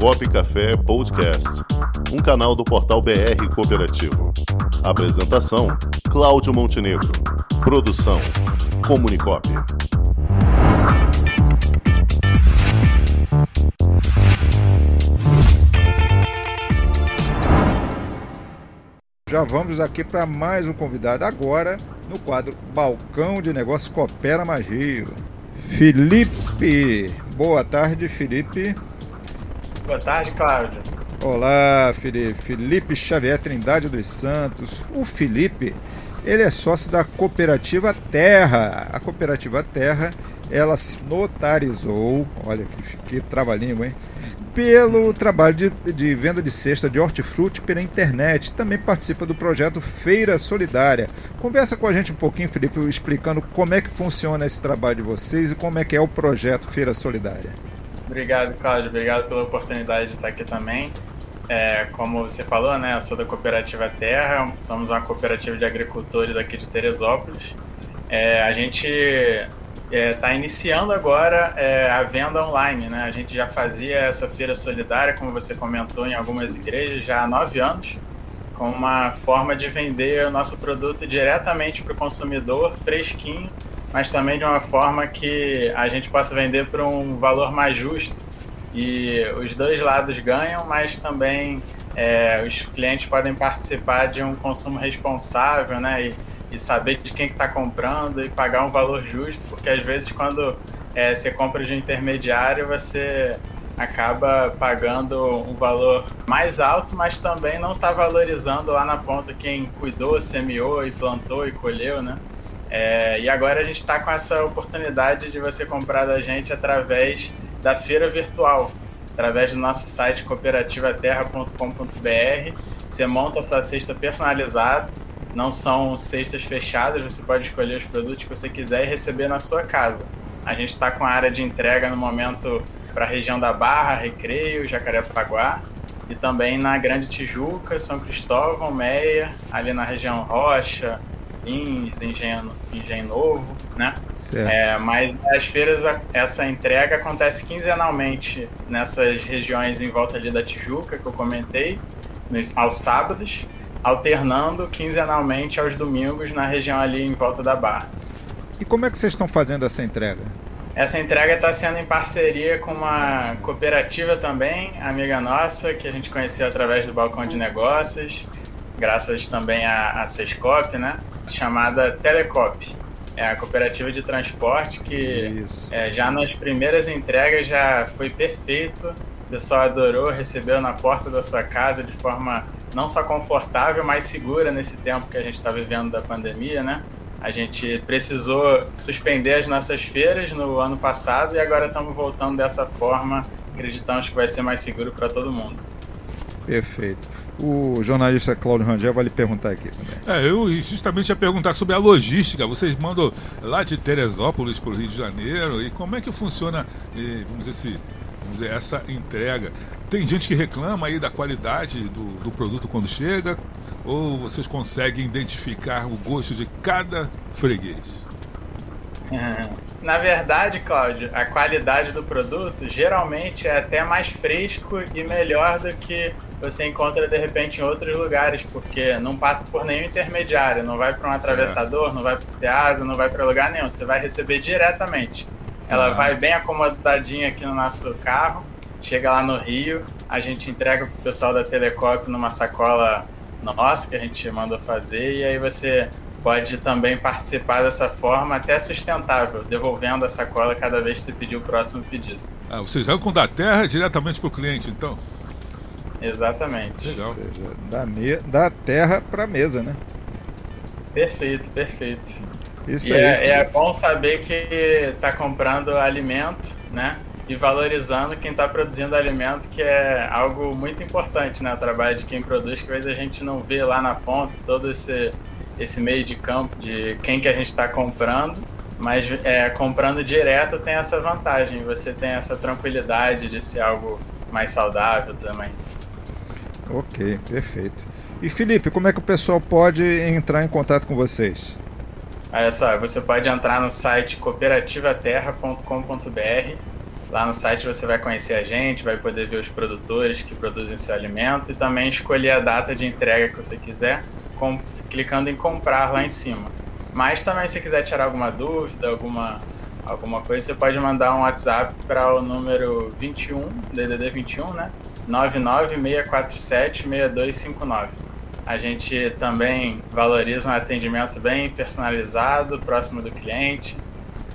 Comunicop Café Podcast, um canal do portal BR Cooperativo. Apresentação: Cláudio Montenegro. Produção: Comunicop. Já vamos aqui para mais um convidado agora no quadro Balcão de Negócios Coopera Mais Rio. Felipe. Boa tarde, Felipe. Boa tarde, Cláudio. Olá, Felipe. Felipe Xavier Trindade dos Santos. O Felipe, ele é sócio da cooperativa Terra. A cooperativa Terra, ela se notarizou, olha que, que trava-língua, hein? Pelo trabalho de, de, venda de cesta de hortifruti pela internet. Também participa do projeto Feira Solidária. Conversa com a gente um pouquinho, Felipe, explicando como é que funciona esse trabalho de vocês e como é que é o projeto Feira Solidária. Obrigado, Cláudio. Obrigado pela oportunidade de estar aqui também. É, como você falou, né, eu sou da Cooperativa Terra, somos uma cooperativa de agricultores aqui de Teresópolis. É, a gente está é, tá iniciando agora é, a venda online, né? A gente já fazia essa feira solidária, como você comentou, em algumas igrejas já há nove anos, com uma forma de vender o nosso produto diretamente para o consumidor, fresquinho, mas também de uma forma que a gente possa vender por um valor mais justo. E os dois lados ganham, mas também é, os clientes podem participar de um consumo responsável, né? E, e saber de quem está comprando e pagar um valor justo, porque às vezes quando é, você compra de um intermediário, você acaba pagando um valor mais alto, mas também não está valorizando lá na ponta quem cuidou, semeou e plantou e colheu, né? É, e agora a gente está com essa oportunidade de você comprar da gente através da feira virtual, através do nosso site cooperativaterra.com.br. Você monta a sua cesta personalizada não são cestas fechadas, você pode escolher os produtos que você quiser e receber na sua casa. A gente está com a área de entrega no momento para a região da Barra, Recreio, Jacarepaguá e também na Grande Tijuca, São Cristóvão, Meia, ali na região Rocha, Lins, Engenho, Engenho Novo, né? É, mas as feiras, essa entrega acontece quinzenalmente nessas regiões em volta ali da Tijuca, que eu comentei, aos sábados, alternando quinzenalmente aos domingos na região ali em volta da Barra. E como é que vocês estão fazendo essa entrega? Essa entrega está sendo em parceria com uma cooperativa também, amiga nossa, que a gente conheceu através do Balcão de Negócios, graças também à, à Sescop, né? Chamada Telecop. É a cooperativa de transporte que é, já nas primeiras entregas já foi perfeito. O pessoal adorou, recebeu na porta da sua casa de forma não só confortável, mas segura nesse tempo que a gente está vivendo da pandemia, né? A gente precisou suspender as nossas feiras no ano passado e agora estamos voltando dessa forma. Acreditamos que vai ser mais seguro para todo mundo. Perfeito. O jornalista Cláudio Rangel vai lhe perguntar aqui também. É, eu justamente ia perguntar sobre a logística. Vocês mandam lá de Teresópolis para o Rio de Janeiro e como é que funciona, vamos dizer, esse, vamos dizer, essa entrega? Tem gente que reclama aí da qualidade do, do produto quando chega, ou vocês conseguem identificar o gosto de cada freguês? Na verdade, Cláudio, a qualidade do produto geralmente é até mais fresco e melhor do que você encontra de repente em outros lugares, porque não passa por nenhum intermediário, não vai para um atravessador, não vai para o Teasa, não vai para lugar nenhum, você vai receber diretamente. Ela ah. vai bem acomodadinha aqui no nosso carro chega lá no Rio, a gente entrega pro pessoal da Telecop numa sacola nossa que a gente manda fazer e aí você pode também participar dessa forma até sustentável, devolvendo a sacola cada vez que você pedir o próximo pedido. Ah, vocês arrancam da terra diretamente para o cliente, então? Exatamente. Ou seja, da, me... da terra para a mesa, né? Perfeito, perfeito. Isso e aí. É, é bom saber que está comprando alimento, né? e valorizando quem está produzindo alimento, que é algo muito importante, né? O trabalho de quem produz, que às vezes a gente não vê lá na ponta todo esse, esse meio de campo de quem que a gente está comprando, mas é, comprando direto tem essa vantagem, você tem essa tranquilidade de ser algo mais saudável também. Ok, perfeito. E Felipe, como é que o pessoal pode entrar em contato com vocês? Olha só, você pode entrar no site cooperativaterra.com.br Lá no site você vai conhecer a gente, vai poder ver os produtores que produzem seu alimento e também escolher a data de entrega que você quiser, com, clicando em comprar lá em cima. Mas também se quiser tirar alguma dúvida, alguma, alguma coisa, você pode mandar um WhatsApp para o número 21, DDD 21, né? 996476259. A gente também valoriza um atendimento bem personalizado, próximo do cliente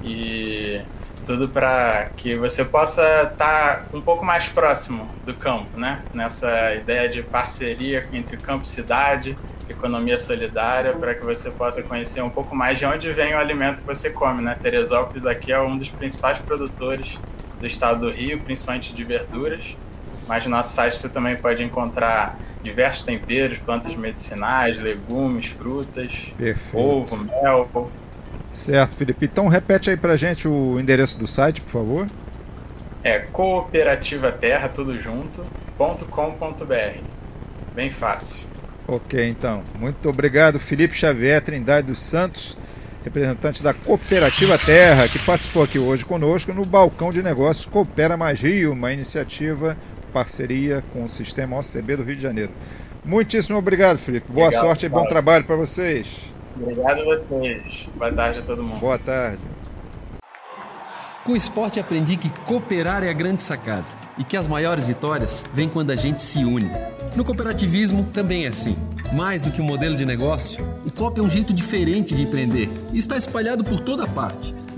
e tudo para que você possa estar tá um pouco mais próximo do campo, né? Nessa ideia de parceria entre campo e cidade, economia solidária, para que você possa conhecer um pouco mais de onde vem o alimento que você come, né? Teresópolis aqui é um dos principais produtores do estado do Rio, principalmente de verduras. Mas no nosso site você também pode encontrar diversos temperos, plantas medicinais, legumes, frutas, Perfeito. ovo, mel, Certo, Felipe. Então repete aí pra gente o endereço do site, por favor. É cooperativa terra, tudo junto, .com.br. Bem fácil. Ok, então. Muito obrigado, Felipe Xavier, Trindade dos Santos, representante da Cooperativa Terra, que participou aqui hoje conosco no Balcão de Negócios Coopera Mais Rio, uma iniciativa, parceria com o Sistema OCB do Rio de Janeiro. Muitíssimo obrigado, Felipe. Boa Legal, sorte e bom trabalho para vocês. Obrigado a vocês. Boa tarde a todo mundo. Boa tarde. Com o esporte aprendi que cooperar é a grande sacada e que as maiores vitórias vêm quando a gente se une. No cooperativismo também é assim. Mais do que um modelo de negócio, o COP é um jeito diferente de empreender e está espalhado por toda parte